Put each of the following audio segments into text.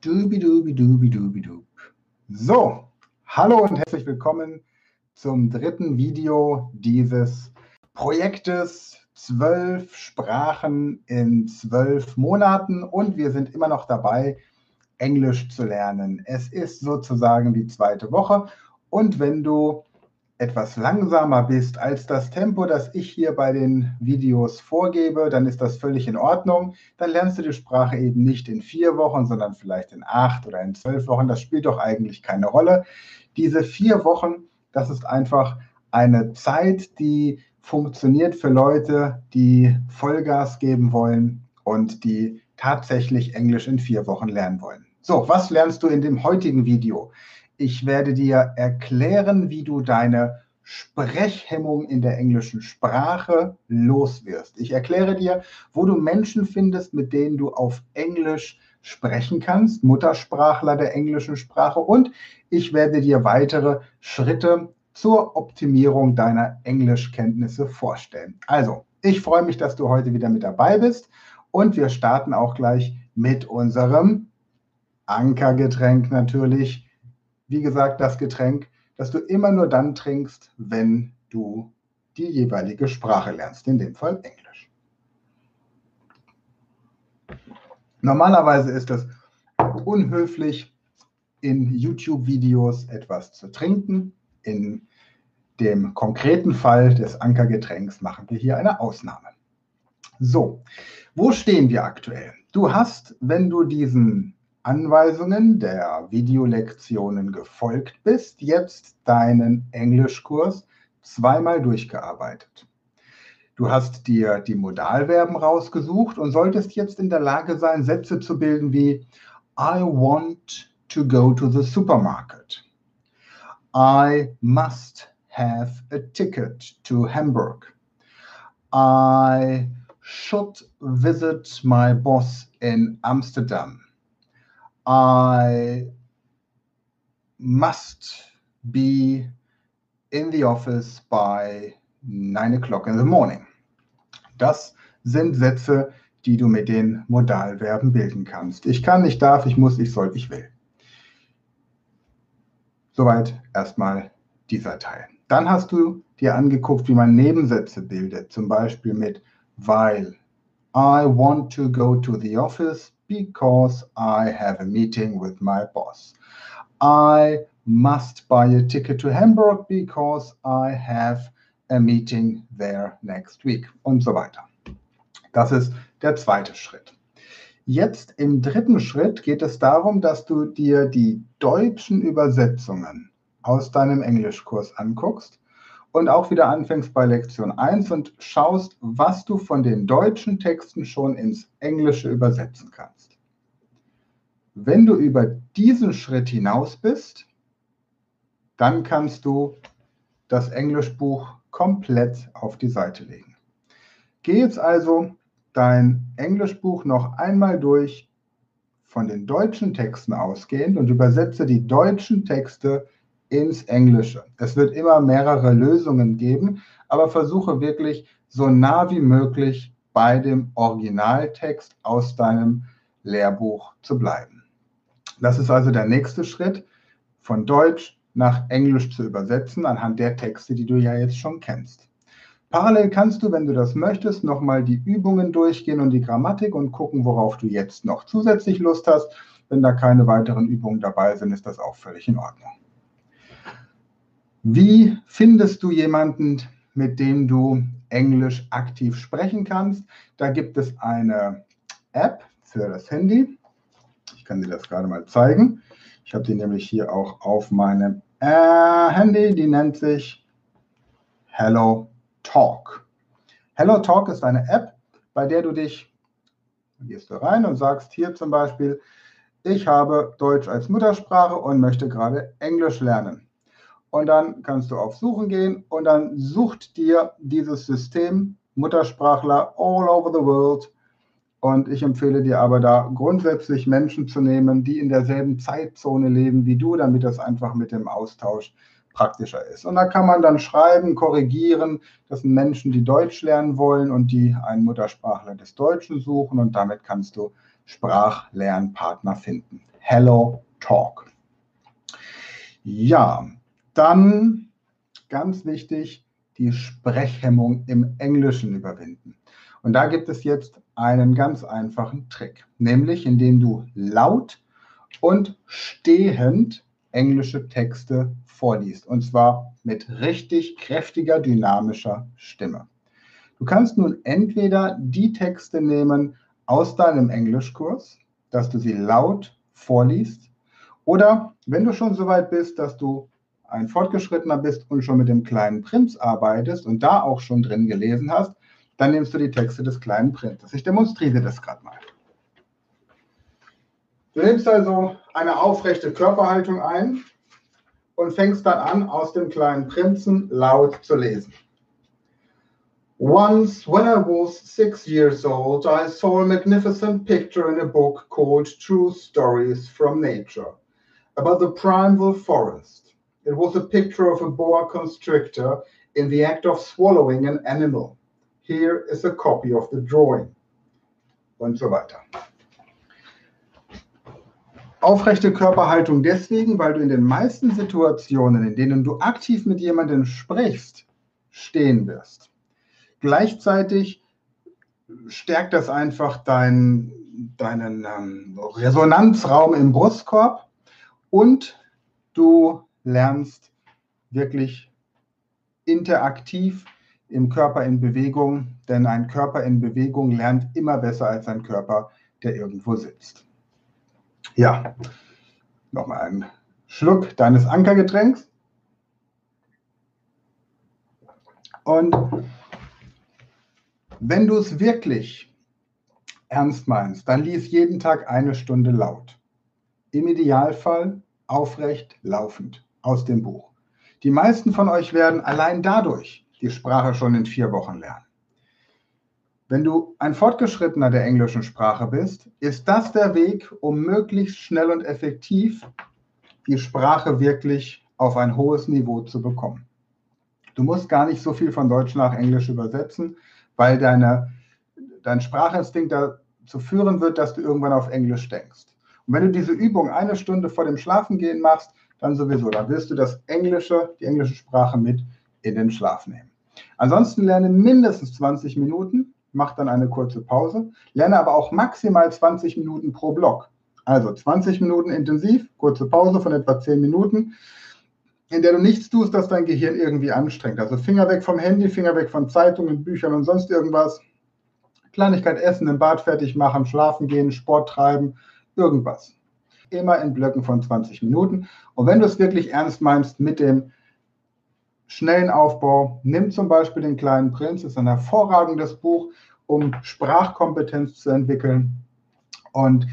Dubidubidubidubidu. So, hallo und herzlich willkommen zum dritten Video dieses Projektes. Zwölf Sprachen in zwölf Monaten und wir sind immer noch dabei, Englisch zu lernen. Es ist sozusagen die zweite Woche und wenn du etwas langsamer bist als das Tempo, das ich hier bei den Videos vorgebe, dann ist das völlig in Ordnung. Dann lernst du die Sprache eben nicht in vier Wochen, sondern vielleicht in acht oder in zwölf Wochen. Das spielt doch eigentlich keine Rolle. Diese vier Wochen, das ist einfach eine Zeit, die funktioniert für Leute, die Vollgas geben wollen und die tatsächlich Englisch in vier Wochen lernen wollen. So, was lernst du in dem heutigen Video? Ich werde dir erklären, wie du deine Sprechhemmung in der englischen Sprache loswirst. Ich erkläre dir, wo du Menschen findest, mit denen du auf Englisch sprechen kannst, Muttersprachler der englischen Sprache. Und ich werde dir weitere Schritte zur Optimierung deiner Englischkenntnisse vorstellen. Also, ich freue mich, dass du heute wieder mit dabei bist. Und wir starten auch gleich mit unserem Ankergetränk natürlich wie gesagt, das Getränk, das du immer nur dann trinkst, wenn du die jeweilige Sprache lernst, in dem Fall Englisch. Normalerweise ist es unhöflich, in YouTube-Videos etwas zu trinken. In dem konkreten Fall des Ankergetränks machen wir hier eine Ausnahme. So, wo stehen wir aktuell? Du hast, wenn du diesen Anweisungen der Videolektionen gefolgt bist, jetzt deinen Englischkurs zweimal durchgearbeitet. Du hast dir die Modalverben rausgesucht und solltest jetzt in der Lage sein, Sätze zu bilden wie I want to go to the supermarket. I must have a ticket to Hamburg. I should visit my boss in Amsterdam. I must be in the office by 9 o'clock in the morning. Das sind Sätze, die du mit den Modalverben bilden kannst. Ich kann, ich darf, ich muss, ich soll, ich will. Soweit erstmal dieser Teil. Dann hast du dir angeguckt, wie man Nebensätze bildet, zum Beispiel mit weil. I want to go to the office because I have a meeting with my boss. I must buy a ticket to Hamburg because I have a meeting there next week und so weiter. Das ist der zweite Schritt. Jetzt im dritten Schritt geht es darum, dass du dir die deutschen Übersetzungen aus deinem Englischkurs anguckst und auch wieder anfängst bei Lektion 1 und schaust, was du von den deutschen Texten schon ins Englische übersetzen kannst. Wenn du über diesen Schritt hinaus bist, dann kannst du das Englischbuch komplett auf die Seite legen. Geh jetzt also dein Englischbuch noch einmal durch von den deutschen Texten ausgehend und übersetze die deutschen Texte ins Englische. Es wird immer mehrere Lösungen geben, aber versuche wirklich so nah wie möglich bei dem Originaltext aus deinem Lehrbuch zu bleiben. Das ist also der nächste Schritt, von Deutsch nach Englisch zu übersetzen anhand der Texte, die du ja jetzt schon kennst. Parallel kannst du, wenn du das möchtest, nochmal die Übungen durchgehen und die Grammatik und gucken, worauf du jetzt noch zusätzlich Lust hast. Wenn da keine weiteren Übungen dabei sind, ist das auch völlig in Ordnung. Wie findest du jemanden, mit dem du Englisch aktiv sprechen kannst? Da gibt es eine App für das Handy. Ich kann dir das gerade mal zeigen. Ich habe die nämlich hier auch auf meinem äh, Handy. Die nennt sich Hello Talk. Hello Talk ist eine App, bei der du dich, gehst du rein und sagst hier zum Beispiel, ich habe Deutsch als Muttersprache und möchte gerade Englisch lernen. Und dann kannst du auf Suchen gehen und dann sucht dir dieses System Muttersprachler all over the world. Und ich empfehle dir aber da grundsätzlich Menschen zu nehmen, die in derselben Zeitzone leben wie du, damit das einfach mit dem Austausch praktischer ist. Und da kann man dann schreiben, korrigieren. Das sind Menschen, die Deutsch lernen wollen und die einen Muttersprachler des Deutschen suchen. Und damit kannst du Sprachlernpartner finden. Hello Talk. Ja, dann ganz wichtig, die Sprechhemmung im Englischen überwinden. Und da gibt es jetzt einen ganz einfachen Trick, nämlich indem du laut und stehend englische Texte vorliest. Und zwar mit richtig kräftiger, dynamischer Stimme. Du kannst nun entweder die Texte nehmen aus deinem Englischkurs, dass du sie laut vorliest, oder wenn du schon so weit bist, dass du ein Fortgeschrittener bist und schon mit dem kleinen Prinz arbeitest und da auch schon drin gelesen hast, dann nimmst du die Texte des kleinen Prinzes. Ich demonstriere das gerade mal. Du nimmst also eine aufrechte Körperhaltung ein und fängst dann an, aus dem kleinen Prinzen laut zu lesen. Once, when I was six years old, I saw a magnificent picture in a book called True Stories from Nature about the primeval forest. It was a picture of a boa constrictor in the act of swallowing an animal. Here is a copy of the drawing. Und so weiter. Aufrechte Körperhaltung deswegen, weil du in den meisten Situationen, in denen du aktiv mit jemandem sprichst, stehen wirst. Gleichzeitig stärkt das einfach dein, deinen ähm, Resonanzraum im Brustkorb und du lernst wirklich interaktiv im Körper in Bewegung, denn ein Körper in Bewegung lernt immer besser als ein Körper, der irgendwo sitzt. Ja, nochmal einen Schluck deines Ankergetränks. Und wenn du es wirklich ernst meinst, dann lies jeden Tag eine Stunde laut. Im Idealfall aufrecht laufend aus dem Buch. Die meisten von euch werden allein dadurch die Sprache schon in vier Wochen lernen. Wenn du ein Fortgeschrittener der englischen Sprache bist, ist das der Weg, um möglichst schnell und effektiv die Sprache wirklich auf ein hohes Niveau zu bekommen. Du musst gar nicht so viel von Deutsch nach Englisch übersetzen, weil deine, dein Sprachinstinkt dazu führen wird, dass du irgendwann auf Englisch denkst. Und wenn du diese Übung eine Stunde vor dem Schlafengehen machst, dann sowieso, dann wirst du das Englische, die englische Sprache mit in den Schlaf nehmen. Ansonsten lerne mindestens 20 Minuten mach dann eine kurze Pause, lerne aber auch maximal 20 Minuten pro Block. Also 20 Minuten intensiv, kurze Pause von etwa 10 Minuten, in der du nichts tust, das dein Gehirn irgendwie anstrengt. Also Finger weg vom Handy, Finger weg von Zeitungen, Büchern und sonst irgendwas. Kleinigkeit essen, im Bad fertig machen, schlafen gehen, Sport treiben, irgendwas. Immer in Blöcken von 20 Minuten. Und wenn du es wirklich ernst meinst mit dem schnellen Aufbau. Nimm zum Beispiel den kleinen Prinz, ist ein hervorragendes Buch, um Sprachkompetenz zu entwickeln und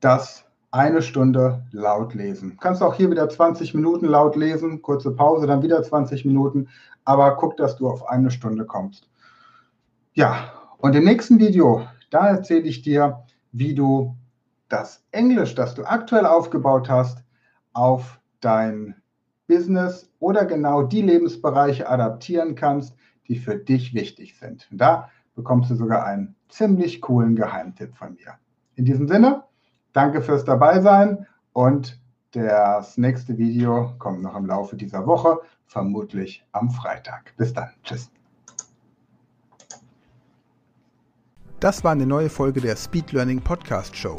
das eine Stunde laut lesen. Kannst auch hier wieder 20 Minuten laut lesen, kurze Pause, dann wieder 20 Minuten, aber guck, dass du auf eine Stunde kommst. Ja, und im nächsten Video, da erzähle ich dir, wie du das Englisch, das du aktuell aufgebaut hast, auf dein Business oder genau die Lebensbereiche adaptieren kannst, die für dich wichtig sind. Und da bekommst du sogar einen ziemlich coolen Geheimtipp von mir. In diesem Sinne, danke fürs Dabeisein und das nächste Video kommt noch im Laufe dieser Woche, vermutlich am Freitag. Bis dann. Tschüss. Das war eine neue Folge der Speed Learning Podcast Show.